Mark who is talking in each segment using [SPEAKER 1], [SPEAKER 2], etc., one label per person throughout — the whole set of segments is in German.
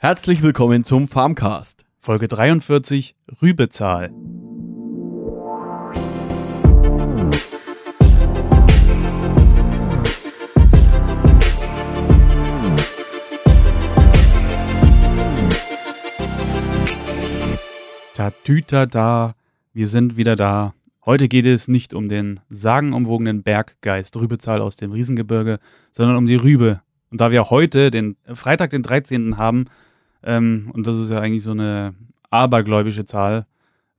[SPEAKER 1] Herzlich willkommen zum Farmcast.
[SPEAKER 2] Folge 43 Rübezahl. Tatüta da, wir sind wieder da. Heute geht es nicht um den sagenumwogenen Berggeist Rübezahl aus dem Riesengebirge, sondern um die Rübe. Und da wir heute den Freitag, den 13. haben, ähm, und das ist ja eigentlich so eine abergläubische Zahl,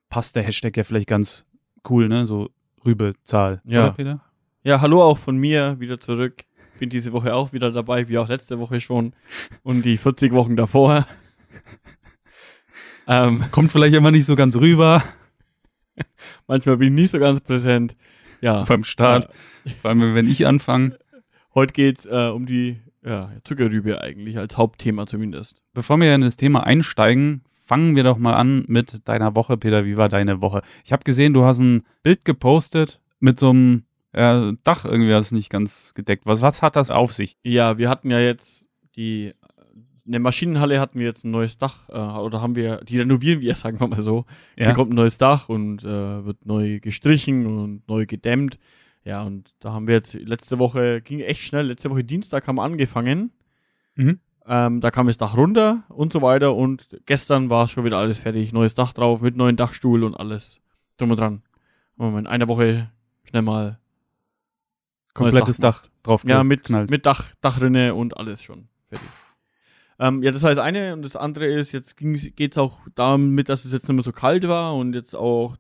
[SPEAKER 2] passt der Hashtag ja vielleicht ganz cool, ne? So Rübezahl.
[SPEAKER 1] Ja.
[SPEAKER 2] Oder, Peter?
[SPEAKER 1] Ja, hallo auch von mir wieder zurück. Bin diese Woche auch wieder dabei, wie auch letzte Woche schon und die 40 Wochen davor. ähm,
[SPEAKER 2] Kommt vielleicht immer nicht so ganz rüber
[SPEAKER 1] manchmal bin ich nicht so ganz präsent. Ja,
[SPEAKER 2] beim Start. Vor allem, wenn ich anfange.
[SPEAKER 1] heute geht's äh, um die ja, Zuckerrübe eigentlich als Hauptthema zumindest.
[SPEAKER 2] Bevor wir in das Thema einsteigen, fangen wir doch mal an mit deiner Woche, Peter. Wie war deine Woche? Ich habe gesehen, du hast ein Bild gepostet mit so einem äh, Dach irgendwie, das nicht ganz gedeckt. Was, was hat das auf sich?
[SPEAKER 1] Ja, wir hatten ja jetzt die in der Maschinenhalle hatten wir jetzt ein neues Dach äh, oder haben wir die renovieren wir sagen wir mal so.
[SPEAKER 2] Ja.
[SPEAKER 1] Hier kommt ein neues Dach und äh, wird neu gestrichen und neu gedämmt. Ja, und da haben wir jetzt letzte Woche ging echt schnell. Letzte Woche Dienstag haben wir angefangen.
[SPEAKER 2] Mhm.
[SPEAKER 1] Ähm, da kam das Dach runter und so weiter und gestern war schon wieder alles fertig. Neues Dach drauf mit neuen Dachstuhl und alles drum und dran. Wir in einer Woche schnell mal
[SPEAKER 2] Komplettes
[SPEAKER 1] Dach
[SPEAKER 2] Dach, drauf
[SPEAKER 1] ja, mit, mit Dach, Dachrinne und alles schon fertig. Ähm, ja, das war das eine. Und das andere ist, jetzt geht es auch damit, dass es jetzt nicht mehr so kalt war und jetzt auch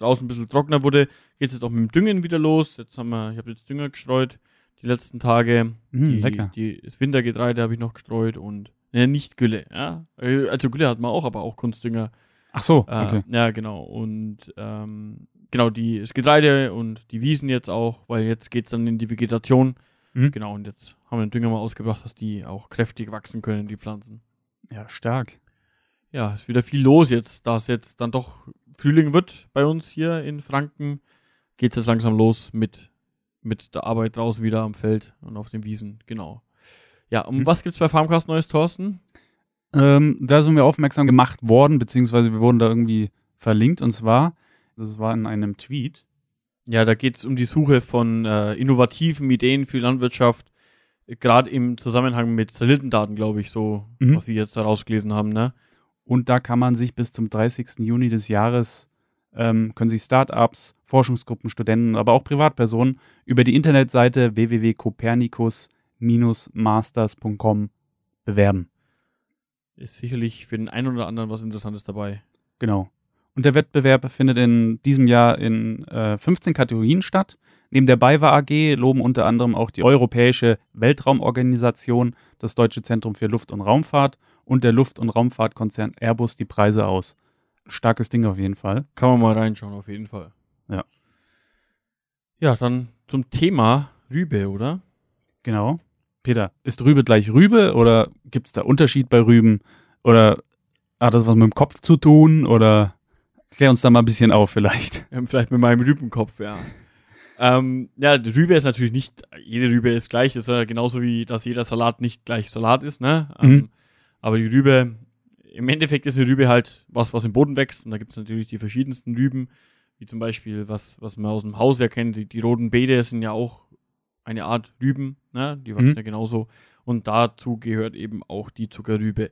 [SPEAKER 1] draußen ein bisschen trockener wurde, geht es jetzt auch mit dem Düngen wieder los. Jetzt haben wir, ich habe jetzt Dünger gestreut die letzten Tage.
[SPEAKER 2] Mm,
[SPEAKER 1] die,
[SPEAKER 2] lecker.
[SPEAKER 1] Die, das Wintergetreide habe ich noch gestreut und ne, nicht Gülle, ja. Äh, Also Gülle hat man auch, aber auch Kunstdünger.
[SPEAKER 2] Ach so,
[SPEAKER 1] Äh,
[SPEAKER 2] okay.
[SPEAKER 1] Ja, genau. Und ähm, genau, die, das Getreide und die Wiesen jetzt auch, weil jetzt geht's dann in die Vegetation.
[SPEAKER 2] Mhm.
[SPEAKER 1] Genau, und jetzt haben wir den Dünger mal ausgebracht, dass die auch kräftig wachsen können, die Pflanzen.
[SPEAKER 2] Ja, stark.
[SPEAKER 1] Ja, ist wieder viel los jetzt, da es jetzt dann doch Frühling wird bei uns hier in Franken, geht es jetzt langsam los mit, mit der Arbeit draußen wieder am Feld und auf den Wiesen, genau. Ja, um
[SPEAKER 2] Mhm.
[SPEAKER 1] was gibt's bei Farmcast Neues, Thorsten?
[SPEAKER 2] Ähm, da sind wir aufmerksam gemacht worden, beziehungsweise wir wurden da irgendwie verlinkt. Und zwar, das war in einem Tweet.
[SPEAKER 1] Ja, da geht es um die Suche von äh, innovativen Ideen für Landwirtschaft, gerade im Zusammenhang mit Satellitendaten, glaube ich, so,
[SPEAKER 2] Mhm.
[SPEAKER 1] was Sie jetzt da rausgelesen haben, ne?
[SPEAKER 2] Und da kann man sich bis zum 30. Juni des Jahres, ähm, können sich Startups, Forschungsgruppen, Studenten, aber auch Privatpersonen über die Internetseite www.copernicus-masters.com bewerben.
[SPEAKER 1] Ist sicherlich für den einen oder anderen was Interessantes dabei.
[SPEAKER 2] Genau. Und der Wettbewerb findet in diesem Jahr in äh, 15 Kategorien statt. Neben der BayWa AG loben unter anderem auch die Europäische Weltraumorganisation, das Deutsche Zentrum für Luft- und Raumfahrt und der Luft- und Raumfahrtkonzern Airbus die Preise aus. Starkes Ding auf jeden Fall.
[SPEAKER 1] Kann man mal reinschauen, auf jeden Fall.
[SPEAKER 2] Ja.
[SPEAKER 1] Ja, dann zum Thema Rübe, oder?
[SPEAKER 2] Genau. Peter, ist Rübe gleich Rübe oder gibt es da Unterschied bei Rüben? Oder hat das was mit dem Kopf zu tun? Oder klär uns da mal ein bisschen auf vielleicht.
[SPEAKER 1] Vielleicht mit meinem Rübenkopf, ja. ähm, ja, Rübe ist natürlich nicht, jede Rübe ist gleich, ist ja genauso wie, dass jeder Salat nicht gleich Salat ist, ne? Ähm,
[SPEAKER 2] Mhm.
[SPEAKER 1] Aber die Rübe, im Endeffekt ist eine Rübe halt was, was im Boden wächst und da gibt es natürlich die verschiedensten Rüben, wie zum Beispiel, was, was man aus dem Haus erkennt, die, die roten Beete sind ja auch eine Art Rüben, ne? Die wachsen
[SPEAKER 2] Mhm.
[SPEAKER 1] ja genauso und dazu gehört eben auch die Zuckerrübe.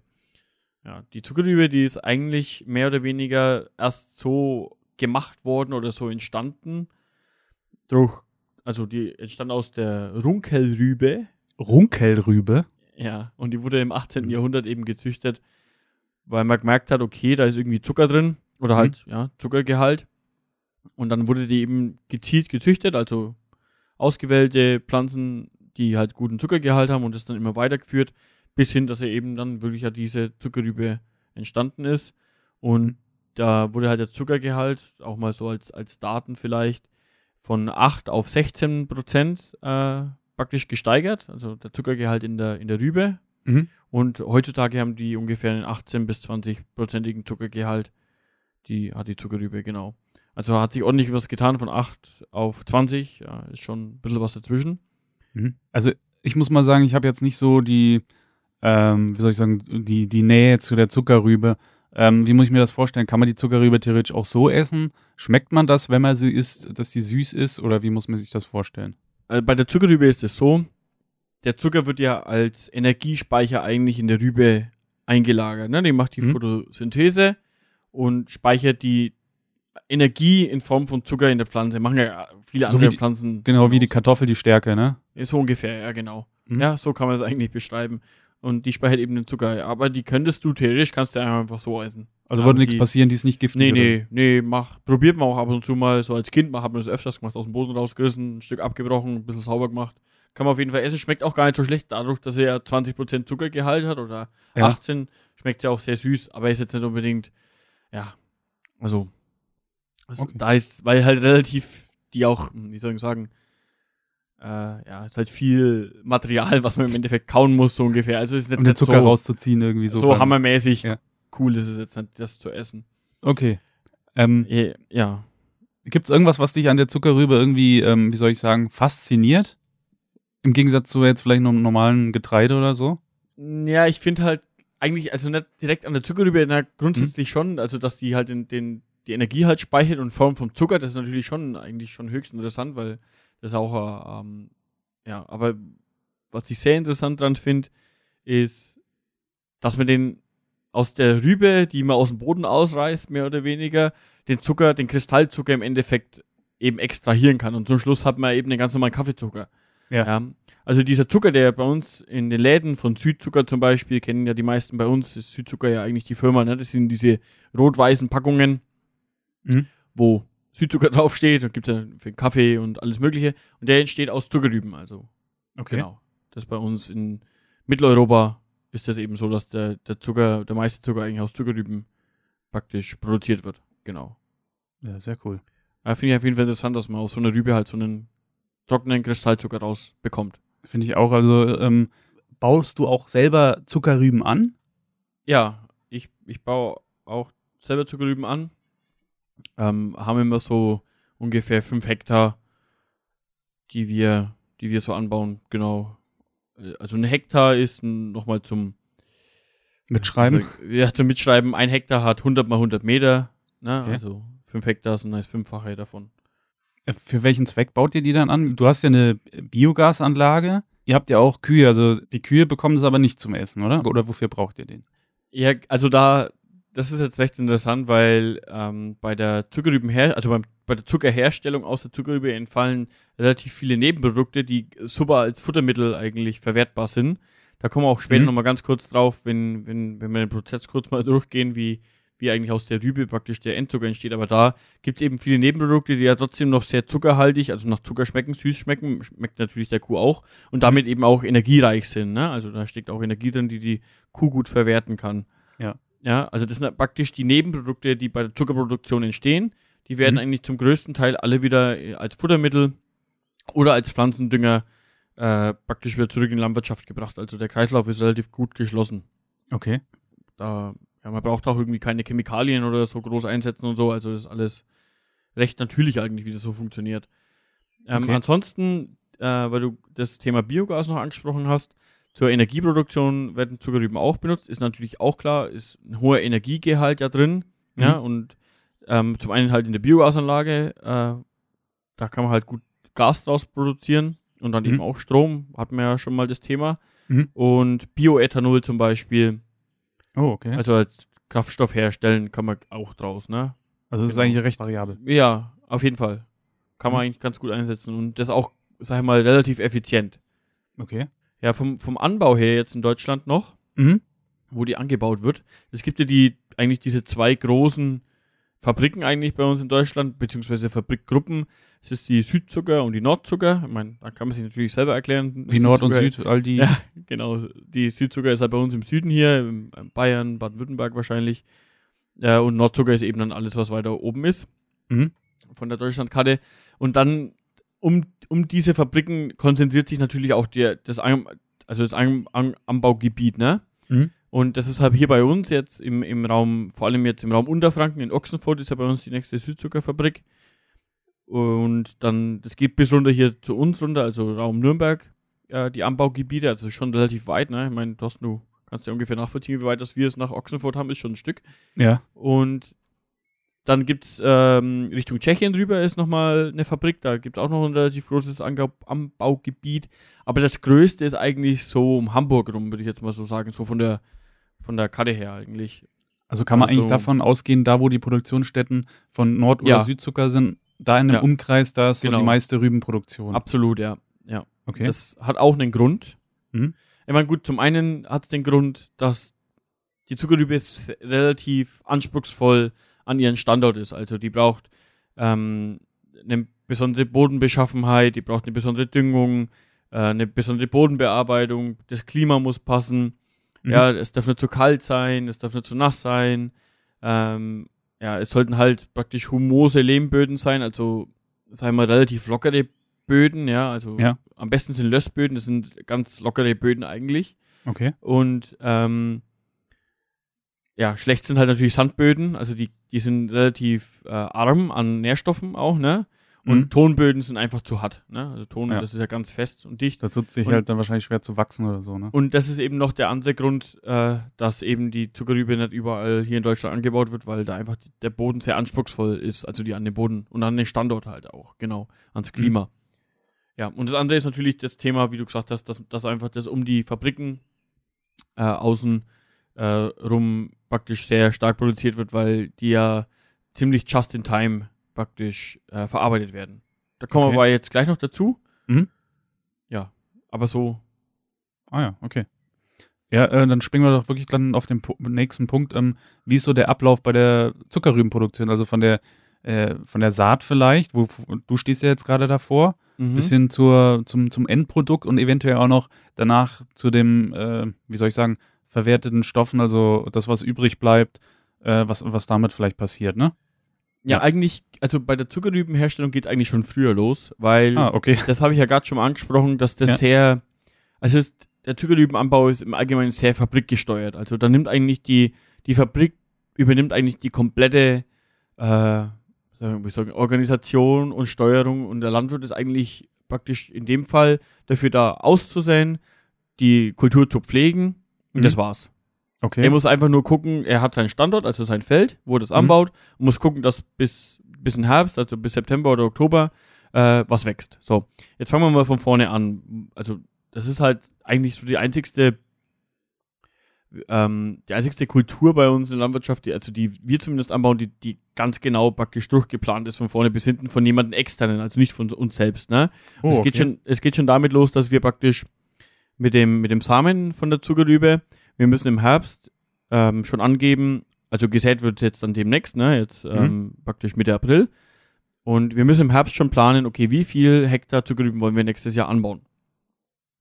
[SPEAKER 1] Ja, die Zuckerrübe, die ist eigentlich mehr oder weniger erst so gemacht worden oder so entstanden. Durch, also die entstand aus der Runkelrübe.
[SPEAKER 2] Runkelrübe?
[SPEAKER 1] Ja, und die wurde im 18. Jahrhundert eben gezüchtet, weil man gemerkt hat, okay, da ist irgendwie Zucker drin oder halt, ja, Zuckergehalt. Und dann wurde die eben gezielt gezüchtet, also ausgewählte Pflanzen, die halt guten Zuckergehalt haben und das dann immer weitergeführt, bis hin, dass er eben dann wirklich ja diese Zuckerrübe entstanden ist. Und da wurde halt der Zuckergehalt, auch mal so als, als Daten vielleicht, von 8 auf 16 Prozent äh, praktisch gesteigert, also der Zuckergehalt in der, in der Rübe.
[SPEAKER 2] Mhm.
[SPEAKER 1] Und heutzutage haben die ungefähr einen 18 bis 20 prozentigen Zuckergehalt. Die hat die Zuckerrübe, genau. Also hat sich ordentlich was getan von 8 auf 20. Ja, ist schon ein bisschen was dazwischen.
[SPEAKER 2] Mhm. Also ich muss mal sagen, ich habe jetzt nicht so die ähm, wie soll ich sagen, die, die Nähe zu der Zuckerrübe. Ähm, wie muss ich mir das vorstellen? Kann man die Zuckerrübe theoretisch auch so essen? Schmeckt man das, wenn man sie isst, dass sie süß ist? Oder wie muss man sich das vorstellen?
[SPEAKER 1] Also bei der Zuckerrübe ist es so, der Zucker wird ja als Energiespeicher eigentlich in der Rübe eingelagert. Ne? Die macht die
[SPEAKER 2] Mhm.
[SPEAKER 1] Photosynthese und speichert die Energie in Form von Zucker in der Pflanze. Machen ja viele
[SPEAKER 2] So
[SPEAKER 1] andere
[SPEAKER 2] die-
[SPEAKER 1] Pflanzen.
[SPEAKER 2] Genau, wie die Kartoffel die Stärke, ne?
[SPEAKER 1] So ungefähr, ja, genau.
[SPEAKER 2] Mhm.
[SPEAKER 1] Ja, so kann man es eigentlich beschreiben. Und die speichert eben den Zucker. Aber die könntest du theoretisch, kannst du einfach so essen.
[SPEAKER 2] Also würde nichts passieren, die ist nicht giftig.
[SPEAKER 1] Nee, nee, nee, mach, probiert man auch ab und zu mal, so als Kind, hat man das öfters gemacht, aus dem Boden rausgerissen, ein Stück abgebrochen, ein bisschen sauber gemacht. Kann man auf jeden Fall essen, schmeckt auch gar nicht so schlecht, dadurch, dass er ja 20% Zuckergehalt hat oder
[SPEAKER 2] Ja.
[SPEAKER 1] 18, schmeckt ja auch sehr süß, aber ist jetzt nicht unbedingt, ja, also, also
[SPEAKER 2] Okay.
[SPEAKER 1] da ist, weil halt relativ, die auch, hm, wie soll ich sagen, äh, ja, ist halt viel Material, was man im Endeffekt kauen muss, so ungefähr. Also ist nicht,
[SPEAKER 2] Um den Zucker
[SPEAKER 1] so,
[SPEAKER 2] rauszuziehen irgendwie so.
[SPEAKER 1] so hammermäßig
[SPEAKER 2] Ja.
[SPEAKER 1] Cool ist es jetzt nicht, das zu essen.
[SPEAKER 2] Okay. Ähm,
[SPEAKER 1] Ja.
[SPEAKER 2] Gibt es irgendwas, was dich an der Zuckerrübe irgendwie, ähm, wie soll ich sagen, fasziniert? Im Gegensatz zu jetzt vielleicht einem normalen Getreide oder so?
[SPEAKER 1] Ja, ich finde halt eigentlich, also nicht direkt an der Zuckerrübe, na, grundsätzlich schon, also dass die halt den, den, die Energie halt speichert und Form vom Zucker, das ist natürlich schon eigentlich schon höchst interessant, weil das auch, äh, ähm, ja, aber was ich sehr interessant dran finde, ist, dass man den aus der Rübe, die man aus dem Boden ausreißt, mehr oder weniger, den Zucker, den Kristallzucker im Endeffekt eben extrahieren kann. Und zum Schluss hat man eben den ganz normalen Kaffeezucker.
[SPEAKER 2] Ja.
[SPEAKER 1] Also dieser Zucker, der bei uns in den Läden von Südzucker zum Beispiel, kennen ja die meisten bei uns, ist Südzucker ja eigentlich die Firma, ne? Das sind diese rot-weißen Packungen,
[SPEAKER 2] Mhm.
[SPEAKER 1] wo Südzucker draufsteht. Da gibt es ja für Kaffee und alles Mögliche. Und der entsteht aus Zuckerrüben, also
[SPEAKER 2] Okay.
[SPEAKER 1] genau. Das bei uns in Mitteleuropa ist das eben so, dass der, der Zucker, der meiste Zucker eigentlich aus Zuckerrüben praktisch produziert wird. Genau.
[SPEAKER 2] Ja, sehr cool.
[SPEAKER 1] Finde ich auf jeden Fall interessant, dass man aus so einer Rübe halt so einen trockenen Kristallzucker rausbekommt.
[SPEAKER 2] Finde ich auch. Also, ähm, baust du auch selber Zuckerrüben an?
[SPEAKER 1] Ja, ich, ich baue auch selber Zuckerrüben an. Ähm, haben immer so ungefähr fünf Hektar, die wir, die wir so anbauen, genau. Äh, Also ein Hektar ist nochmal zum
[SPEAKER 2] Mitschreiben?
[SPEAKER 1] Also, ja, zum Mitschreiben. Ein Hektar hat 100 mal 100 Meter. Ne?
[SPEAKER 2] Okay.
[SPEAKER 1] Also fünf Hektar sind das Fünffache davon.
[SPEAKER 2] Äh, Für welchen Zweck baut ihr die dann an? Du hast ja eine Biogasanlage. Ihr habt ja auch Kühe, also die Kühe bekommen es aber nicht zum Essen, oder? Oder wofür braucht ihr den?
[SPEAKER 1] Ja, also da, das ist jetzt recht interessant, weil ähm, bei der Zuckerrübenher, also beim, bei der Zuckerherstellung aus der Zuckerrübe entfallen relativ viele Nebenprodukte, die super als Futtermittel eigentlich verwertbar sind. Da kommen wir auch später
[SPEAKER 2] Mhm.
[SPEAKER 1] nochmal ganz kurz drauf, wenn, wenn, wenn wir den Prozess kurz mal durchgehen, wie, wie eigentlich aus der Rübe praktisch der Endzucker entsteht. Aber da gibt es eben viele Nebenprodukte, die ja trotzdem noch sehr zuckerhaltig, also nach Zucker schmecken, süß schmecken, schmeckt natürlich der Kuh auch und damit eben auch energiereich sind. Ne? Also da steckt auch Energie drin, die die Kuh gut verwerten kann.
[SPEAKER 2] Ja.
[SPEAKER 1] Ja, also das sind praktisch die Nebenprodukte, die bei der Zuckerproduktion entstehen. Die werden
[SPEAKER 2] Mhm.
[SPEAKER 1] eigentlich zum größten Teil alle wieder äh, als Futtermittel oder als Pflanzendünger äh, praktisch wieder zurück in die Landwirtschaft gebracht. Also der Kreislauf ist relativ gut geschlossen.
[SPEAKER 2] Okay.
[SPEAKER 1] Da, ja, man braucht auch irgendwie keine Chemikalien oder so groß einsetzen und so. Also das ist alles recht natürlich eigentlich, wie das so funktioniert. Ähm,
[SPEAKER 2] Okay.
[SPEAKER 1] Ansonsten, äh, weil du das Thema Biogas noch angesprochen hast, zur Energieproduktion werden Zuckerrüben auch benutzt. Ist natürlich auch klar, ist ein hoher Energiegehalt ja drin.
[SPEAKER 2] Mhm.
[SPEAKER 1] Ja, und ähm, zum einen halt in der Biogasanlage, äh, da kann man halt gut Gas draus produzieren und dann
[SPEAKER 2] Mhm.
[SPEAKER 1] eben auch Strom, hatten wir ja schon mal das Thema.
[SPEAKER 2] Mhm.
[SPEAKER 1] Und Bioethanol zum Beispiel,
[SPEAKER 2] Oh, okay. Also,
[SPEAKER 1] also als Kraftstoff herstellen kann man auch draus, ne?
[SPEAKER 2] das ist
[SPEAKER 1] genau.
[SPEAKER 2] eigentlich recht variabel.
[SPEAKER 1] Ja, auf jeden Fall. Kann man
[SPEAKER 2] Mhm.
[SPEAKER 1] eigentlich ganz gut einsetzen und das auch, sag ich mal, relativ effizient.
[SPEAKER 2] Okay.
[SPEAKER 1] Ja, vom, vom Anbau her jetzt in Deutschland noch,
[SPEAKER 2] Mhm.
[SPEAKER 1] wo die angebaut wird. Es gibt ja die, eigentlich diese zwei großen Fabriken eigentlich bei uns in Deutschland, beziehungsweise Fabrikgruppen. Es ist die Südzucker und die Nordzucker. Ich meine, da kann man sich natürlich selber erklären.
[SPEAKER 2] Wie Nord und Süd, all die.
[SPEAKER 1] Ja, genau. Die Südzucker ist halt bei uns im Süden hier, in Bayern, Baden-Württemberg wahrscheinlich. Ja, und Nordzucker ist eben dann alles, was weiter oben ist
[SPEAKER 2] Mhm.
[SPEAKER 1] von der Deutschlandkarte. Und dann um, um diese Fabriken konzentriert sich natürlich auch der, das, An, also das An, An, Anbaugebiet, ne?
[SPEAKER 2] Mhm.
[SPEAKER 1] Und das ist halt hier bei uns jetzt im, im Raum, vor allem jetzt im Raum Unterfranken, in Ochsenfurt ist ja bei uns die nächste Südzuckerfabrik. Und dann, das geht bis runter hier zu uns runter, also Raum Nürnberg äh, die Anbaugebiete, also schon relativ weit, ne? Ich meine, Thorsten, du kannst ja ungefähr nachvollziehen, wie weit das wir es nach Ochsenfurt haben, ist schon ein Stück.
[SPEAKER 2] Ja.
[SPEAKER 1] Und dann gibt's ähm, Richtung Tschechien drüber ist nochmal eine Fabrik, da gibt's auch noch ein relativ großes Angau Anbaugebiet. Aber das größte ist eigentlich so um Hamburg rum, würde ich jetzt mal so sagen, so von der von der Karte her eigentlich.
[SPEAKER 2] Also kann man
[SPEAKER 1] Also-
[SPEAKER 2] eigentlich davon ausgehen, da wo die Produktionsstätten von Nord- oder
[SPEAKER 1] Ja.
[SPEAKER 2] Südzucker sind, da in dem
[SPEAKER 1] Ja.
[SPEAKER 2] Umkreis, da ist so
[SPEAKER 1] Genau.
[SPEAKER 2] die meiste Rübenproduktion.
[SPEAKER 1] Absolut, ja. Ja.
[SPEAKER 2] okay.
[SPEAKER 1] Das hat auch einen Grund.
[SPEAKER 2] Mhm.
[SPEAKER 1] Ich meine, gut, zum einen hat es den Grund, dass die Zuckerrübe jetzt relativ anspruchsvoll an ihren Standort ist. Also die braucht ähm, eine besondere Bodenbeschaffenheit, die braucht eine besondere Düngung, äh, eine besondere Bodenbearbeitung, das Klima muss passen.
[SPEAKER 2] Mhm.
[SPEAKER 1] Ja, es darf nicht zu kalt sein, es darf nicht zu nass sein. Ähm, ja, es sollten halt praktisch humose Lehmböden sein, also sagen wir relativ lockere Böden, ja, also
[SPEAKER 2] Ja.
[SPEAKER 1] am besten sind Lössböden, das sind ganz lockere Böden eigentlich.
[SPEAKER 2] okay.
[SPEAKER 1] Und ähm, ja, schlecht sind halt natürlich Sandböden, also die, die sind relativ äh, arm an Nährstoffen auch, ne? Und
[SPEAKER 2] Mhm.
[SPEAKER 1] Tonböden sind einfach zu hart, ne? Also Ton,
[SPEAKER 2] Ja.
[SPEAKER 1] das ist ja ganz fest und dicht.
[SPEAKER 2] Da tut sich
[SPEAKER 1] Und-
[SPEAKER 2] halt dann wahrscheinlich schwer zu wachsen oder so, ne?
[SPEAKER 1] Und das ist eben noch der andere Grund, äh, dass eben die Zuckerrübe nicht überall hier in Deutschland angebaut wird, weil da einfach die, der Boden sehr anspruchsvoll ist, also die an den Boden und an den Standort halt auch, genau, ans Klima. Ja, und das andere ist natürlich das Thema, wie du gesagt hast, dass, dass einfach das um die Fabriken äh, außen äh, rum praktisch sehr stark produziert wird, weil die ja ziemlich just in time praktisch äh, verarbeitet werden. Da kommen
[SPEAKER 2] Okay.
[SPEAKER 1] wir aber jetzt gleich noch dazu.
[SPEAKER 2] Mhm.
[SPEAKER 1] Ja, aber so
[SPEAKER 2] Ah ja, okay. Ja, äh, dann springen wir doch wirklich dann auf den Pu nächsten Punkt. Ähm, wie ist so der Ablauf bei der Zuckerrübenproduktion? Also von der äh, von der Saat vielleicht, wo du stehst ja jetzt gerade davor,
[SPEAKER 1] mhm.
[SPEAKER 2] bis hin zur, zum, zum Endprodukt und eventuell auch noch danach zu dem, äh, wie soll ich sagen, verwerteten Stoffen, also das, was übrig bleibt, äh, was, was damit vielleicht passiert, ne?
[SPEAKER 1] Ja,
[SPEAKER 2] Ja.
[SPEAKER 1] eigentlich, also bei der Zuckerrübenherstellung geht es eigentlich schon früher los, weil
[SPEAKER 2] Ah, okay.
[SPEAKER 1] das habe ich ja gerade schon mal angesprochen, dass das
[SPEAKER 2] Ja.
[SPEAKER 1] sehr, also ist, der Zuckerrübenanbau ist im Allgemeinen sehr fabrikgesteuert. Also da nimmt eigentlich die, die Fabrik übernimmt eigentlich die komplette äh, wir sagen, Organisation und Steuerung und der Landwirt ist eigentlich praktisch in dem Fall dafür da auszusehen, die Kultur zu pflegen und
[SPEAKER 2] Mhm.
[SPEAKER 1] das war's.
[SPEAKER 2] Okay.
[SPEAKER 1] Er muss einfach nur gucken, er hat seinen Standort, also sein Feld, wo er das
[SPEAKER 2] Mhm.
[SPEAKER 1] anbaut, und muss gucken, dass bis, bis in Herbst, also bis September oder Oktober, äh, was wächst. So, jetzt fangen wir mal von vorne an. Also, das ist halt eigentlich so die einzigste, ähm, die einzigste Kultur bei uns in der Landwirtschaft, die, also die wir zumindest anbauen, die, die ganz genau praktisch durchgeplant ist von vorne bis hinten von jemandem externen, also nicht von uns selbst, ne?
[SPEAKER 2] oh,
[SPEAKER 1] es,
[SPEAKER 2] okay.
[SPEAKER 1] geht schon, es geht schon damit los, dass wir praktisch mit dem, mit dem Samen von der Zuckerrübe, wir müssen im Herbst ähm, schon angeben, also gesät wird jetzt dann demnächst, ne, jetzt ähm, praktisch Mitte April. Und wir müssen im Herbst schon planen, okay, wie viel Hektar Zuckerrüben wollen wir nächstes Jahr anbauen.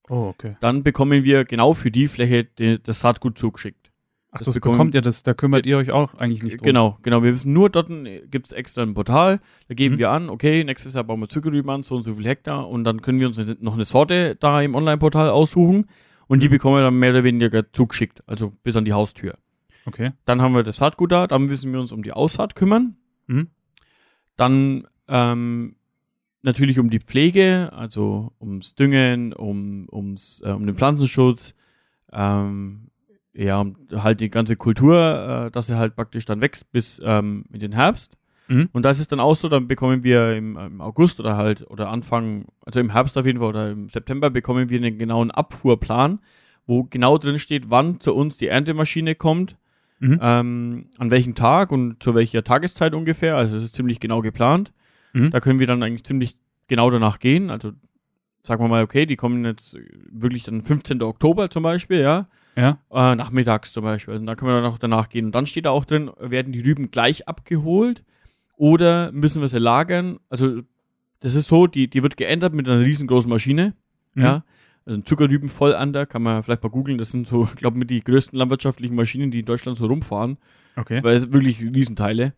[SPEAKER 2] Oh, okay.
[SPEAKER 1] Dann bekommen wir genau für die Fläche die, das Saatgut zugeschickt.
[SPEAKER 2] Ach,
[SPEAKER 1] Das
[SPEAKER 2] das,
[SPEAKER 1] bekommen-
[SPEAKER 2] bekommt ihr, das, da kümmert ihr euch auch eigentlich nicht drum.
[SPEAKER 1] Genau, genau. Wir wissen nur, dort gibt es extra ein Portal, da geben
[SPEAKER 2] Mhm.
[SPEAKER 1] wir an, okay, nächstes Jahr bauen wir Zuckerrüben an, so und so viel Hektar und dann können wir uns noch eine Sorte da im Online-Portal aussuchen und die
[SPEAKER 2] Mhm.
[SPEAKER 1] bekommen wir dann mehr oder weniger zugeschickt, also bis an die Haustür.
[SPEAKER 2] Okay.
[SPEAKER 1] Dann haben wir das Saatgut da, dann müssen wir uns um die Aussaat kümmern.
[SPEAKER 2] Mhm.
[SPEAKER 1] Dann ähm, natürlich um die Pflege, also ums Düngen, um, ums, äh, um den Pflanzenschutz, ähm, ja, um halt die ganze Kultur, äh, dass er halt praktisch dann wächst bis ähm, in den Herbst.
[SPEAKER 2] Mhm.
[SPEAKER 1] Und das ist dann auch so, dann bekommen wir im, im August oder halt, oder Anfang, also im Herbst auf jeden Fall oder im September bekommen wir einen genauen Abfuhrplan, wo genau drin steht, wann zu uns die Erntemaschine kommt,
[SPEAKER 2] Mhm.
[SPEAKER 1] ähm, an welchem Tag und zu welcher Tageszeit ungefähr. Also es ist ziemlich genau geplant.
[SPEAKER 2] Mhm.
[SPEAKER 1] Da können wir dann eigentlich ziemlich genau danach gehen. Also sagen wir mal, okay, die kommen jetzt wirklich dann 15. Oktober zum Beispiel, ja,
[SPEAKER 2] Ja.
[SPEAKER 1] äh, nachmittags zum Beispiel. Also da können wir dann auch danach gehen. Und dann steht da auch drin, werden die Rüben gleich abgeholt oder müssen wir sie lagern? Also das ist so, die, die wird geändert mit einer riesengroßen Maschine.
[SPEAKER 2] Mhm.
[SPEAKER 1] Ja. Also ein Zuckerrübenvollander, kann man vielleicht mal googeln. Das sind so, ich glaube, mit die größten landwirtschaftlichen Maschinen, die in Deutschland so rumfahren
[SPEAKER 2] Okay.
[SPEAKER 1] weil es wirklich Riesenteile.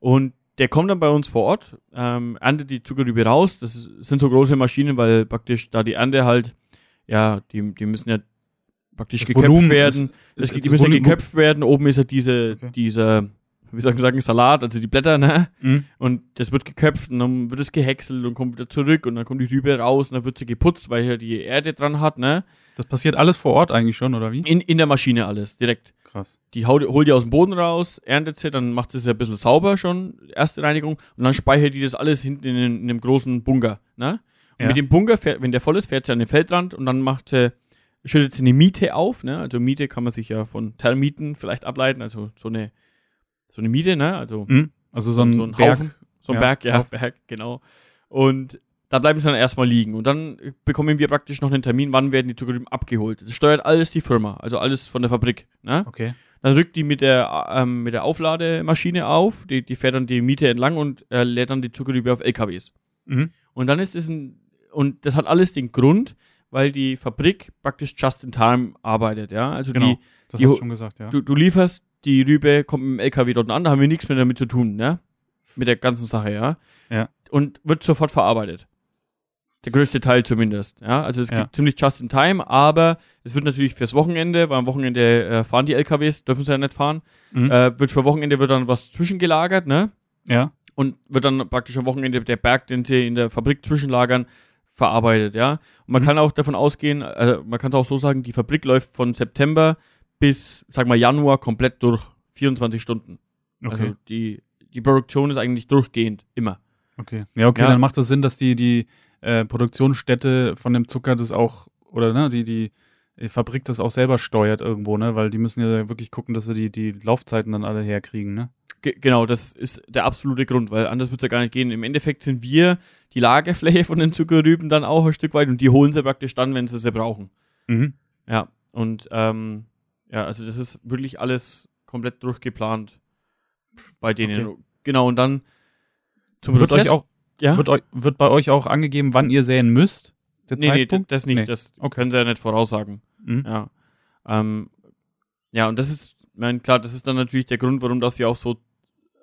[SPEAKER 1] Und der kommt dann bei uns vor Ort, ähm, erntet die Zuckerrübe raus. Das ist, sind so große Maschinen, weil praktisch da die Ernte halt, ja, die, die müssen ja praktisch
[SPEAKER 2] Das
[SPEAKER 1] geköpft
[SPEAKER 2] Volumen
[SPEAKER 1] werden.
[SPEAKER 2] ist-
[SPEAKER 1] das,
[SPEAKER 2] ist-
[SPEAKER 1] die müssen
[SPEAKER 2] Volumen-
[SPEAKER 1] geköpft werden. Oben ist ja diese,
[SPEAKER 2] Okay.
[SPEAKER 1] dieser wie soll ich sagen, Salat, also die Blätter, ne?
[SPEAKER 2] Mhm.
[SPEAKER 1] Und das wird geköpft und dann wird es gehäckselt und kommt wieder zurück und dann kommt die Rübe raus und dann wird sie geputzt, weil hier die Erde dran hat, ne?
[SPEAKER 2] Das passiert alles vor Ort eigentlich schon, oder wie?
[SPEAKER 1] In, in der Maschine alles, direkt.
[SPEAKER 2] Krass.
[SPEAKER 1] Die haut, holt die aus dem Boden raus, erntet sie, dann macht sie es ein bisschen sauber schon, erste Reinigung, und dann speichert die das alles hinten in, in einem großen Bunker, ne? Und
[SPEAKER 2] Ja.
[SPEAKER 1] mit dem Bunker, fährt, wenn der voll ist, fährt sie an den Feldrand und dann macht sie, schüttet sie eine Miete auf, ne? Also Miete kann man sich ja von Termiten vielleicht ableiten, also so eine, so eine Miete, ne? Also
[SPEAKER 2] Mhm. Also so ein,
[SPEAKER 1] so ein
[SPEAKER 2] Berg.
[SPEAKER 1] Haufen, so ein
[SPEAKER 2] Ja,
[SPEAKER 1] Berg, ja,
[SPEAKER 2] Haufen.
[SPEAKER 1] Berg, genau. Und da bleiben sie dann erstmal liegen. Und dann bekommen wir praktisch noch einen Termin, wann werden die Zuckerrüben abgeholt. Das steuert alles die Firma, also alles von der Fabrik. Ne?
[SPEAKER 2] Okay.
[SPEAKER 1] Dann rückt die mit der, ähm, mit der Auflademaschine auf, die, die fährt dann die Miete entlang und äh, lädt dann die Zuckerrübe auf LKWs.
[SPEAKER 2] Mhm.
[SPEAKER 1] Und dann ist es ein, und das hat alles den Grund, weil die Fabrik praktisch just in time arbeitet, ja. Also
[SPEAKER 2] Genau.
[SPEAKER 1] die,
[SPEAKER 2] Das
[SPEAKER 1] die
[SPEAKER 2] hast du schon gesagt, ja.
[SPEAKER 1] du, du lieferst die Rübe, kommt mit dem LKW dort an, da haben wir nichts mehr damit zu tun, ne? Mit der ganzen Sache, ja.
[SPEAKER 2] Ja.
[SPEAKER 1] Und wird sofort verarbeitet. Der größte Teil zumindest, ja. Also es
[SPEAKER 2] Ja.
[SPEAKER 1] gibt ziemlich just in time, aber es wird natürlich fürs Wochenende, weil am Wochenende äh, fahren die LKWs, dürfen sie ja nicht fahren,
[SPEAKER 2] Mhm.
[SPEAKER 1] äh, wird für Wochenende wird dann was zwischengelagert, ne?
[SPEAKER 2] ja.
[SPEAKER 1] und wird dann praktisch am Wochenende der Berg, den sie in der Fabrik zwischenlagern, verarbeitet, ja. Und man
[SPEAKER 2] Mhm.
[SPEAKER 1] kann auch davon ausgehen, also man kann es auch so sagen, die Fabrik läuft von September bis, sag mal, Januar komplett durch, 24 Stunden.
[SPEAKER 2] Okay.
[SPEAKER 1] Also die, die Produktion ist eigentlich durchgehend, immer.
[SPEAKER 2] Okay. Ja, okay,
[SPEAKER 1] Ja.
[SPEAKER 2] dann macht es Sinn, dass die, die äh, Produktionsstätte von dem Zucker das auch, oder ne, die, die, die Fabrik das auch selber steuert irgendwo, ne? Weil die müssen ja wirklich gucken, dass sie die, die Laufzeiten dann alle herkriegen, ne?
[SPEAKER 1] Ge genau, das ist der absolute Grund, weil anders wird es ja gar nicht gehen. Im Endeffekt sind wir die Lagerfläche von den Zuckerrüben dann auch ein Stück weit und die holen sie praktisch dann, wenn sie sie brauchen.
[SPEAKER 2] Mhm.
[SPEAKER 1] Ja, und ähm, ja, also das ist wirklich alles komplett durchgeplant bei denen.
[SPEAKER 2] Okay.
[SPEAKER 1] Genau, und dann zum
[SPEAKER 2] Wird euch
[SPEAKER 1] Prozess-
[SPEAKER 2] auch,
[SPEAKER 1] ja?
[SPEAKER 2] wird, euch, wird bei euch auch angegeben, wann ihr säen müsst? Der
[SPEAKER 1] nee, nee,
[SPEAKER 2] Zeitpunkt?
[SPEAKER 1] das nicht,
[SPEAKER 2] Nee.
[SPEAKER 1] das
[SPEAKER 2] Okay.
[SPEAKER 1] können sie ja nicht voraussagen.
[SPEAKER 2] Mhm.
[SPEAKER 1] Ja. Ähm, ja, und das ist, ich meine, klar, das ist dann natürlich der Grund, warum das ja auch so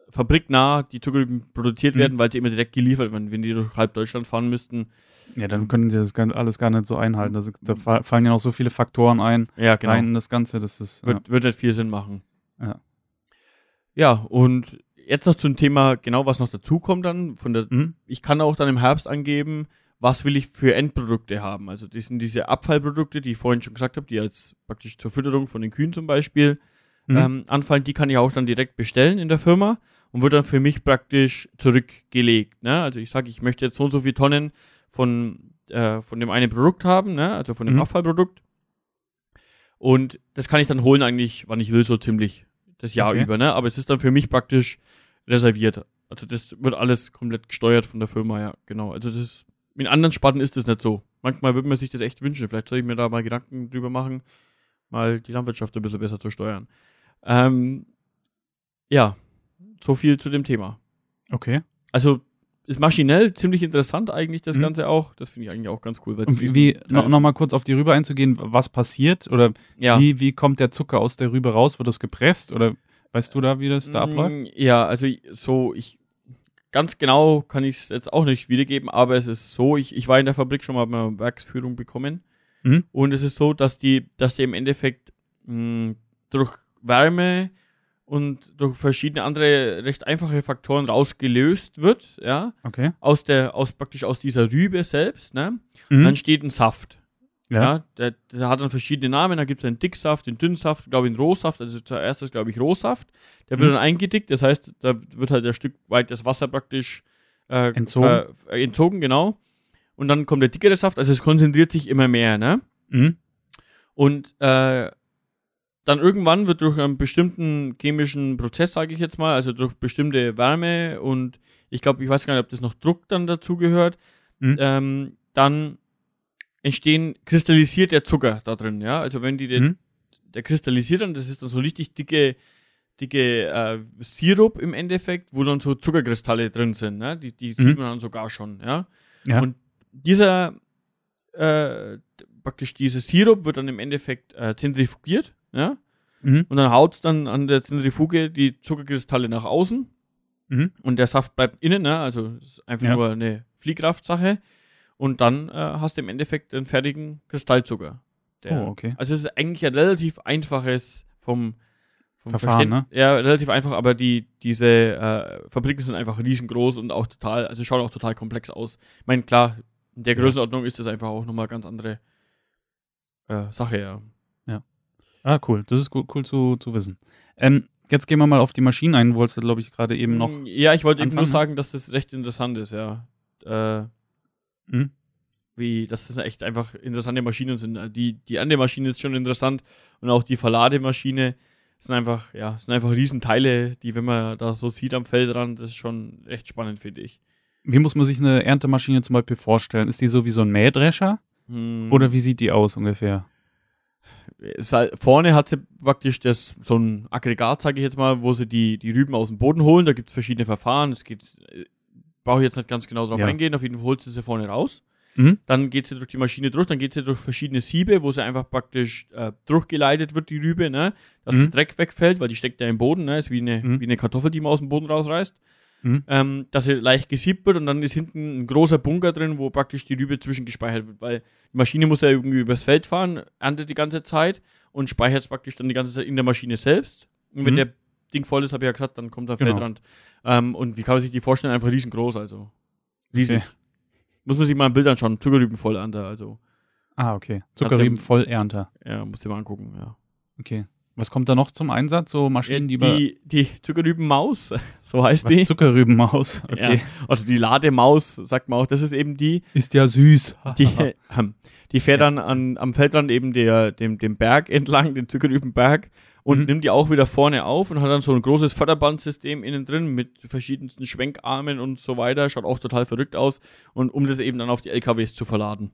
[SPEAKER 1] fabriknah die Zuckerrüben produziert
[SPEAKER 2] Mhm.
[SPEAKER 1] werden, weil sie immer direkt geliefert werden. Wenn die durch halb Deutschland fahren müssten,
[SPEAKER 2] Ja, dann können sie das gan- alles gar nicht so einhalten. Also, da fa- fallen ja noch so viele Faktoren ein,
[SPEAKER 1] ja, genau.
[SPEAKER 2] rein in das Ganze. Das ist, ja.
[SPEAKER 1] Wird, wird nicht viel Sinn machen.
[SPEAKER 2] Ja.
[SPEAKER 1] Ja, und jetzt noch zum Thema, genau was noch dazukommt dann. Von der,
[SPEAKER 2] Mhm.
[SPEAKER 1] ich kann auch dann im Herbst angeben, was will ich für Endprodukte haben. Also das sind diese Abfallprodukte, die ich vorhin schon gesagt habe, die als praktisch zur Fütterung von den Kühen zum Beispiel
[SPEAKER 2] Mhm.
[SPEAKER 1] ähm, anfallen, die kann ich auch dann direkt bestellen in der Firma und wird dann für mich praktisch zurückgelegt. Ne? Also ich sage, ich möchte jetzt so und so viele Tonnen von, äh, von dem einen Produkt haben, ne? also von dem
[SPEAKER 2] Mhm.
[SPEAKER 1] Abfallprodukt. Und das kann ich dann holen eigentlich, wann ich will, so ziemlich das Jahr
[SPEAKER 2] Okay.
[SPEAKER 1] über. Ne? Aber es ist dann für mich praktisch reserviert. Also das wird alles komplett gesteuert von der Firma, ja, genau. Also das ist, in anderen Sparten ist das nicht so. Manchmal würde man sich das echt wünschen. Vielleicht soll ich mir da mal Gedanken drüber machen, mal die Landwirtschaft ein bisschen besser zu steuern. Ähm, ja, so viel zu dem Thema.
[SPEAKER 2] Okay.
[SPEAKER 1] Also ist maschinell ziemlich interessant eigentlich das
[SPEAKER 2] Mhm.
[SPEAKER 1] Ganze auch. Das finde ich eigentlich auch ganz cool.
[SPEAKER 2] Und wie, no, noch mal kurz auf die Rübe einzugehen, was passiert oder
[SPEAKER 1] ja.
[SPEAKER 2] wie, wie kommt der Zucker aus der Rübe raus? Wird das gepresst oder weißt du da, wie das da abläuft?
[SPEAKER 1] Mm, Ja, also so, ich ganz genau kann ich es jetzt auch nicht wiedergeben, aber es ist so, ich, ich war in der Fabrik schon mal bei einer Werksführung bekommen
[SPEAKER 2] Mhm.
[SPEAKER 1] und es ist so, dass die, dass die im Endeffekt mh, durch Wärme und durch verschiedene andere recht einfache Faktoren rausgelöst wird, ja,
[SPEAKER 2] Okay.
[SPEAKER 1] aus der, aus praktisch aus dieser Rübe selbst, ne?
[SPEAKER 2] Mhm.
[SPEAKER 1] Dann steht ein Saft.
[SPEAKER 2] ja.
[SPEAKER 1] Ja, der, der hat dann verschiedene Namen. Da gibt es einen Dicksaft, den Dünnsaft, glaube ich, einen Rohsaft. Also zuerst ist, glaube ich, Rohsaft. Der wird
[SPEAKER 2] Mhm.
[SPEAKER 1] dann eingedickt. Das heißt, da wird halt ein Stück weit das Wasser praktisch äh,
[SPEAKER 2] Entzogen.
[SPEAKER 1] äh, entzogen, genau. Und dann kommt der dickere Saft. Also es konzentriert sich immer mehr, ne?
[SPEAKER 2] Mhm.
[SPEAKER 1] Und äh, dann irgendwann wird durch einen bestimmten chemischen Prozess, sage ich jetzt mal, also durch bestimmte Wärme und ich glaube, ich weiß gar nicht, ob das noch Druck dann dazu gehört,
[SPEAKER 2] Mhm.
[SPEAKER 1] ähm, dann entstehen, kristallisiert der Zucker da drin, ja. Also wenn die den,
[SPEAKER 2] Mhm.
[SPEAKER 1] der kristallisiert dann, das ist dann so richtig dicke, dicke äh, Sirup im Endeffekt, wo dann so Zuckerkristalle drin sind, ne? Die, die
[SPEAKER 2] Mhm.
[SPEAKER 1] sieht man dann sogar schon, ja.
[SPEAKER 2] Ja.
[SPEAKER 1] Und dieser äh, praktisch dieses Sirup wird dann im Endeffekt äh, zentrifugiert, ja.
[SPEAKER 2] Mhm.
[SPEAKER 1] Und dann haut dann an der Zentrifuge die Zuckerkristalle nach außen
[SPEAKER 2] Mhm.
[SPEAKER 1] und der Saft bleibt innen, ne? Also es ist einfach
[SPEAKER 2] Ja.
[SPEAKER 1] nur eine Fliehkraftsache. Und dann äh, hast du im Endeffekt einen fertigen Kristallzucker. Der,
[SPEAKER 2] Oh, okay.
[SPEAKER 1] Also es ist eigentlich ein relativ einfaches vom, vom
[SPEAKER 2] Verfahren,
[SPEAKER 1] Verständ- Ja, relativ einfach, aber die, diese äh, Fabriken sind einfach riesengroß und auch total, also schauen auch total komplex aus. Ich meine, klar, in der. Größenordnung ist das einfach auch nochmal ganz andere äh, Sache, ja.
[SPEAKER 2] Ah, cool. Das ist cool, cool zu, zu wissen. Ähm, jetzt gehen wir mal auf die Maschinen ein. Wolltest du, glaube ich, gerade eben noch.
[SPEAKER 1] Ja, ich wollte eben nur
[SPEAKER 2] ne?
[SPEAKER 1] sagen, dass das recht interessant ist, ja. Äh,
[SPEAKER 2] Mhm.
[SPEAKER 1] wie, dass das echt einfach interessante Maschinen sind. Die, die andere Maschine ist schon interessant und auch die Verlademaschine sind einfach, ja, sind einfach Riesenteile, die, wenn man da so sieht am Feldrand, das ist schon recht spannend, finde ich.
[SPEAKER 2] Wie muss man sich eine Erntemaschine zum Beispiel vorstellen? Ist die so wie so ein Mähdrescher?
[SPEAKER 1] Hm.
[SPEAKER 2] Oder wie sieht die aus ungefähr?
[SPEAKER 1] Vorne hat sie praktisch das, so ein Aggregat, sage ich jetzt mal, wo sie die, die Rüben aus dem Boden holen. Da gibt es verschiedene Verfahren. Es geht, äh, brauche ich jetzt nicht ganz genau drauf
[SPEAKER 2] Ja.
[SPEAKER 1] eingehen. Auf jeden Fall holt sie sie vorne raus.
[SPEAKER 2] Mhm.
[SPEAKER 1] Dann geht sie durch die Maschine durch, dann geht sie durch verschiedene Siebe, wo sie einfach praktisch äh, durchgeleitet wird, die Rübe, ne? dass
[SPEAKER 2] Mhm.
[SPEAKER 1] der Dreck wegfällt, weil die steckt ja im Boden, ne? ist wie eine,
[SPEAKER 2] Mhm.
[SPEAKER 1] wie eine Kartoffel, die man aus dem Boden rausreißt.
[SPEAKER 2] Mhm.
[SPEAKER 1] Ähm, dass sie leicht gesiebt wird und dann ist hinten ein großer Bunker drin, wo praktisch die Rübe zwischengespeichert wird, weil die Maschine muss ja irgendwie übers Feld fahren, erntet die ganze Zeit und speichert es praktisch dann die ganze Zeit in der Maschine selbst. Und wenn
[SPEAKER 2] Mhm.
[SPEAKER 1] der Ding voll ist, habe ich ja gesagt, dann kommt der
[SPEAKER 2] Genau.
[SPEAKER 1] Feldrand. Ähm, und wie kann man sich die vorstellen? Einfach riesengroß, also. Riesig.
[SPEAKER 2] Okay.
[SPEAKER 1] Muss man sich mal ein Bild anschauen. Zuckerrüben voll an da, also.
[SPEAKER 2] Ah, okay. Zuckerrüben
[SPEAKER 1] Tatsächlich-
[SPEAKER 2] Vollernter.
[SPEAKER 1] Ja, muss ich mal angucken, ja.
[SPEAKER 2] Okay. Was kommt da noch zum Einsatz? So Maschinen, die, bei.
[SPEAKER 1] die, die Zuckerrübenmaus, so heißt
[SPEAKER 2] Was?
[SPEAKER 1] die.
[SPEAKER 2] Zuckerrübenmaus. Okay.
[SPEAKER 1] Ja. Also die Lademaus, sagt man auch, das ist eben die,
[SPEAKER 2] Ist ja süß.
[SPEAKER 1] die, ähm, die fährt dann an, am Feldrand eben der, dem, dem Berg entlang, den Zuckerrübenberg und
[SPEAKER 2] Mhm.
[SPEAKER 1] nimmt die auch wieder vorne auf und hat dann so ein großes Förderbandsystem innen drin mit verschiedensten Schwenkarmen und so weiter. Schaut auch total verrückt aus. Und um das eben dann auf die LKWs zu verladen.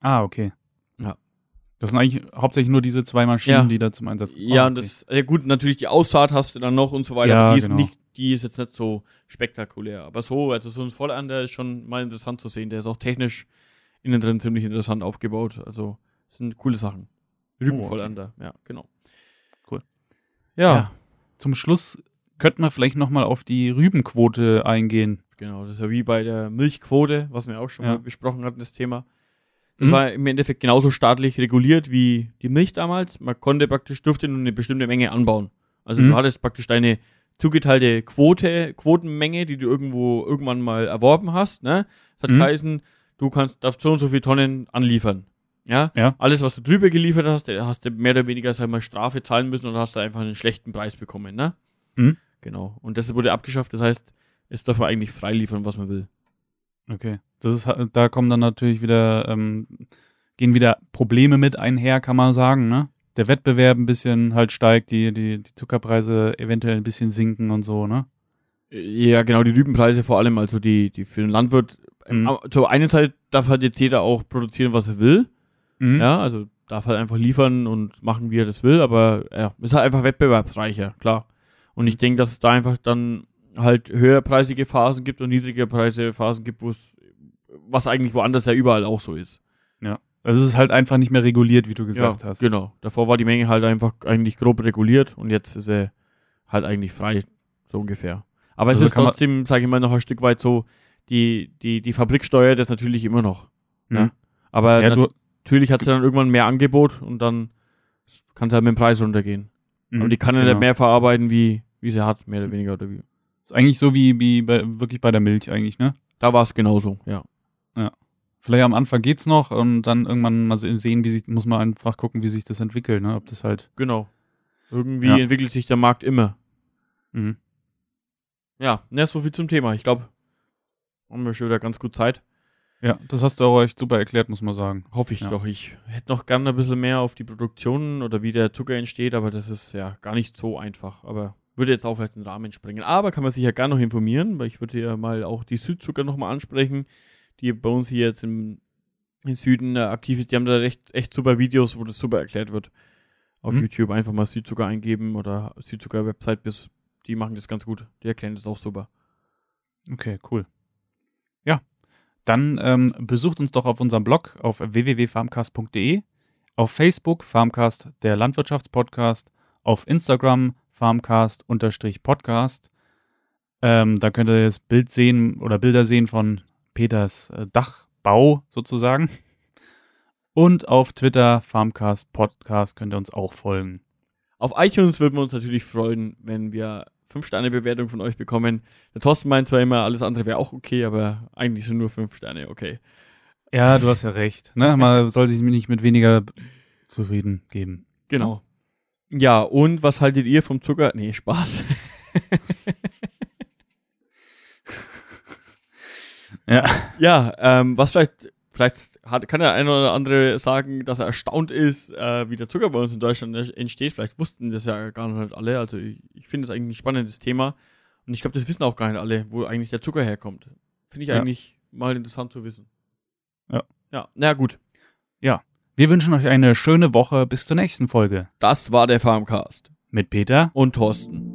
[SPEAKER 2] Ah, okay.
[SPEAKER 1] Ja.
[SPEAKER 2] Das sind eigentlich hauptsächlich nur diese zwei Maschinen,
[SPEAKER 1] Ja.
[SPEAKER 2] die da zum Einsatz kommen.
[SPEAKER 1] Ja, und
[SPEAKER 2] okay.
[SPEAKER 1] das, ja gut, natürlich die Aussaat hast du dann noch und so weiter.
[SPEAKER 2] Ja,
[SPEAKER 1] die, ist
[SPEAKER 2] genau.
[SPEAKER 1] nicht, die ist jetzt nicht so spektakulär. Aber so, also so ein Vollander ist schon mal interessant zu sehen. Der ist auch technisch innen drin ziemlich interessant aufgebaut. Also sind coole Sachen.
[SPEAKER 2] Oh,
[SPEAKER 1] Rübenvollander, ja, genau.
[SPEAKER 2] Cool.
[SPEAKER 1] Ja,
[SPEAKER 2] Zum Schluss könnten wir vielleicht nochmal auf die Rübenquote eingehen.
[SPEAKER 1] genau. Das ist ja wie bei der Milchquote, was wir auch schon
[SPEAKER 2] Ja.
[SPEAKER 1] mal besprochen hatten, das Thema. Das
[SPEAKER 2] Mhm.
[SPEAKER 1] war im Endeffekt genauso staatlich reguliert wie die Milch damals. Man konnte praktisch, durfte nur eine bestimmte Menge anbauen. Also
[SPEAKER 2] Mhm.
[SPEAKER 1] du hattest praktisch deine zugeteilte Quote, Quotenmenge, die du irgendwo irgendwann mal erworben hast. Ne? Das hat
[SPEAKER 2] Mhm.
[SPEAKER 1] geheißen, du kannst darfst so und so viele Tonnen anliefern. Ja?
[SPEAKER 2] Ja.
[SPEAKER 1] Alles, was du drüber geliefert hast, da hast du mehr oder weniger sag mal, Strafe zahlen müssen und hast du einfach einen schlechten Preis bekommen. Ne?
[SPEAKER 2] Mhm.
[SPEAKER 1] Genau. Und das wurde abgeschafft. Das heißt, es darf man eigentlich frei liefern, was man will.
[SPEAKER 2] Okay. Das ist, ha- da kommen dann natürlich wieder, ähm, gehen wieder Probleme mit einher, kann man sagen, ne? Der Wettbewerb ein bisschen halt steigt, die, die, die Zuckerpreise eventuell ein bisschen sinken und so, ne?
[SPEAKER 1] Ja, genau, die Rübenpreise vor allem, also die, die für den Landwirt.
[SPEAKER 2] Mhm.
[SPEAKER 1] Ähm, zur einen Zeit darf halt jetzt jeder auch produzieren, was er will.
[SPEAKER 2] Mhm.
[SPEAKER 1] Ja, also darf halt einfach liefern und machen, wie er das will, aber ja, ist halt einfach wettbewerbsreicher, klar. Und ich denke, dass es da einfach dann halt höherpreisige Phasen gibt und niedrigerpreisige Phasen gibt, wo es, was eigentlich woanders ja überall auch so ist.
[SPEAKER 2] Also es ist halt einfach nicht mehr reguliert, wie du gesagt
[SPEAKER 1] ja,
[SPEAKER 2] hast.
[SPEAKER 1] Genau. Davor war die Menge halt einfach eigentlich grob reguliert und jetzt ist er halt eigentlich frei, so ungefähr. Aber
[SPEAKER 2] Also
[SPEAKER 1] es ist trotzdem, sage ich mal, noch ein Stück weit so, die, die, die Fabrik steuert das natürlich immer noch.
[SPEAKER 2] Mhm.
[SPEAKER 1] Ne? Aber
[SPEAKER 2] Ja, du,
[SPEAKER 1] natürlich hat sie dann irgendwann mehr Angebot und dann kann sie halt mit dem Preis runtergehen.
[SPEAKER 2] Mhm,
[SPEAKER 1] Aber die kann ja
[SPEAKER 2] genau.
[SPEAKER 1] nicht mehr verarbeiten, wie, wie sie hat, mehr oder weniger. Oder wie.
[SPEAKER 2] Ist eigentlich so wie, wie bei, wirklich bei der Milch eigentlich, ne?
[SPEAKER 1] Da war es genauso, ja.
[SPEAKER 2] Vielleicht am Anfang geht's noch und dann irgendwann mal se- sehen, wie sich, muss man einfach gucken, wie sich das entwickelt, ne? Ob das halt.
[SPEAKER 1] Genau. Irgendwie
[SPEAKER 2] Ja.
[SPEAKER 1] entwickelt sich der Markt immer.
[SPEAKER 2] Mhm.
[SPEAKER 1] Ja, ne, so viel zum Thema. Ich glaube, haben wir schon wieder ganz gut Zeit.
[SPEAKER 2] Ja, das hast du auch echt super erklärt, muss man sagen.
[SPEAKER 1] Hoffe ich
[SPEAKER 2] Ja.
[SPEAKER 1] doch. Ich hätte noch gerne ein bisschen mehr auf die Produktion oder wie der Zucker entsteht, aber das ist ja gar nicht so einfach. Aber würde jetzt auch vielleicht den Rahmen sprengen. Aber kann man sich ja gerne noch informieren, weil ich würde ja mal auch die Südzucker nochmal ansprechen, die bei uns hier jetzt im, im Süden äh, aktiv ist. Die haben da echt, echt super Videos, wo das super erklärt wird. Auf
[SPEAKER 2] Mhm.
[SPEAKER 1] YouTube einfach mal Südzucker eingeben oder Südzucker-Website bis. Die machen das ganz gut. Die erklären das auch super.
[SPEAKER 2] Okay, cool. Ja, dann ähm, besucht uns doch auf unserem Blog auf www.farmcast.de, auf Facebook Farmcast, der Landwirtschaftspodcast, auf Instagram Farmcast-Podcast. Ähm, da könnt ihr das Bild sehen oder Bilder sehen von Peters äh, Dachbau sozusagen. Und auf Twitter Farmcast Podcast könnt ihr uns auch folgen.
[SPEAKER 1] Auf iTunes würden wir uns natürlich freuen, wenn wir 5-Sterne-Bewertung von euch bekommen. Der Thorsten meint zwar immer, alles andere wäre auch okay, aber eigentlich sind nur 5 Sterne okay.
[SPEAKER 2] Ja, du hast ja recht. Ne? Man soll sich nicht mit weniger zufrieden geben.
[SPEAKER 1] Genau. Ja, und was haltet ihr vom Zucker? Nee, Spaß.
[SPEAKER 2] Ja.
[SPEAKER 1] Ja, ähm, was vielleicht, vielleicht hat, kann der eine oder andere sagen, dass er erstaunt ist, äh, wie der Zucker bei uns in Deutschland entsteht. Vielleicht wussten das ja gar nicht alle. Also ich, ich finde das eigentlich ein spannendes Thema. Und ich glaube, das wissen auch gar nicht alle, wo eigentlich der Zucker herkommt. Finde ich
[SPEAKER 2] Ja.
[SPEAKER 1] eigentlich mal interessant zu wissen.
[SPEAKER 2] Ja.
[SPEAKER 1] Ja, na gut.
[SPEAKER 2] Wir wünschen euch eine schöne Woche bis zur nächsten Folge.
[SPEAKER 1] Das war der Farmcast.
[SPEAKER 2] Mit Peter
[SPEAKER 1] Und Thorsten.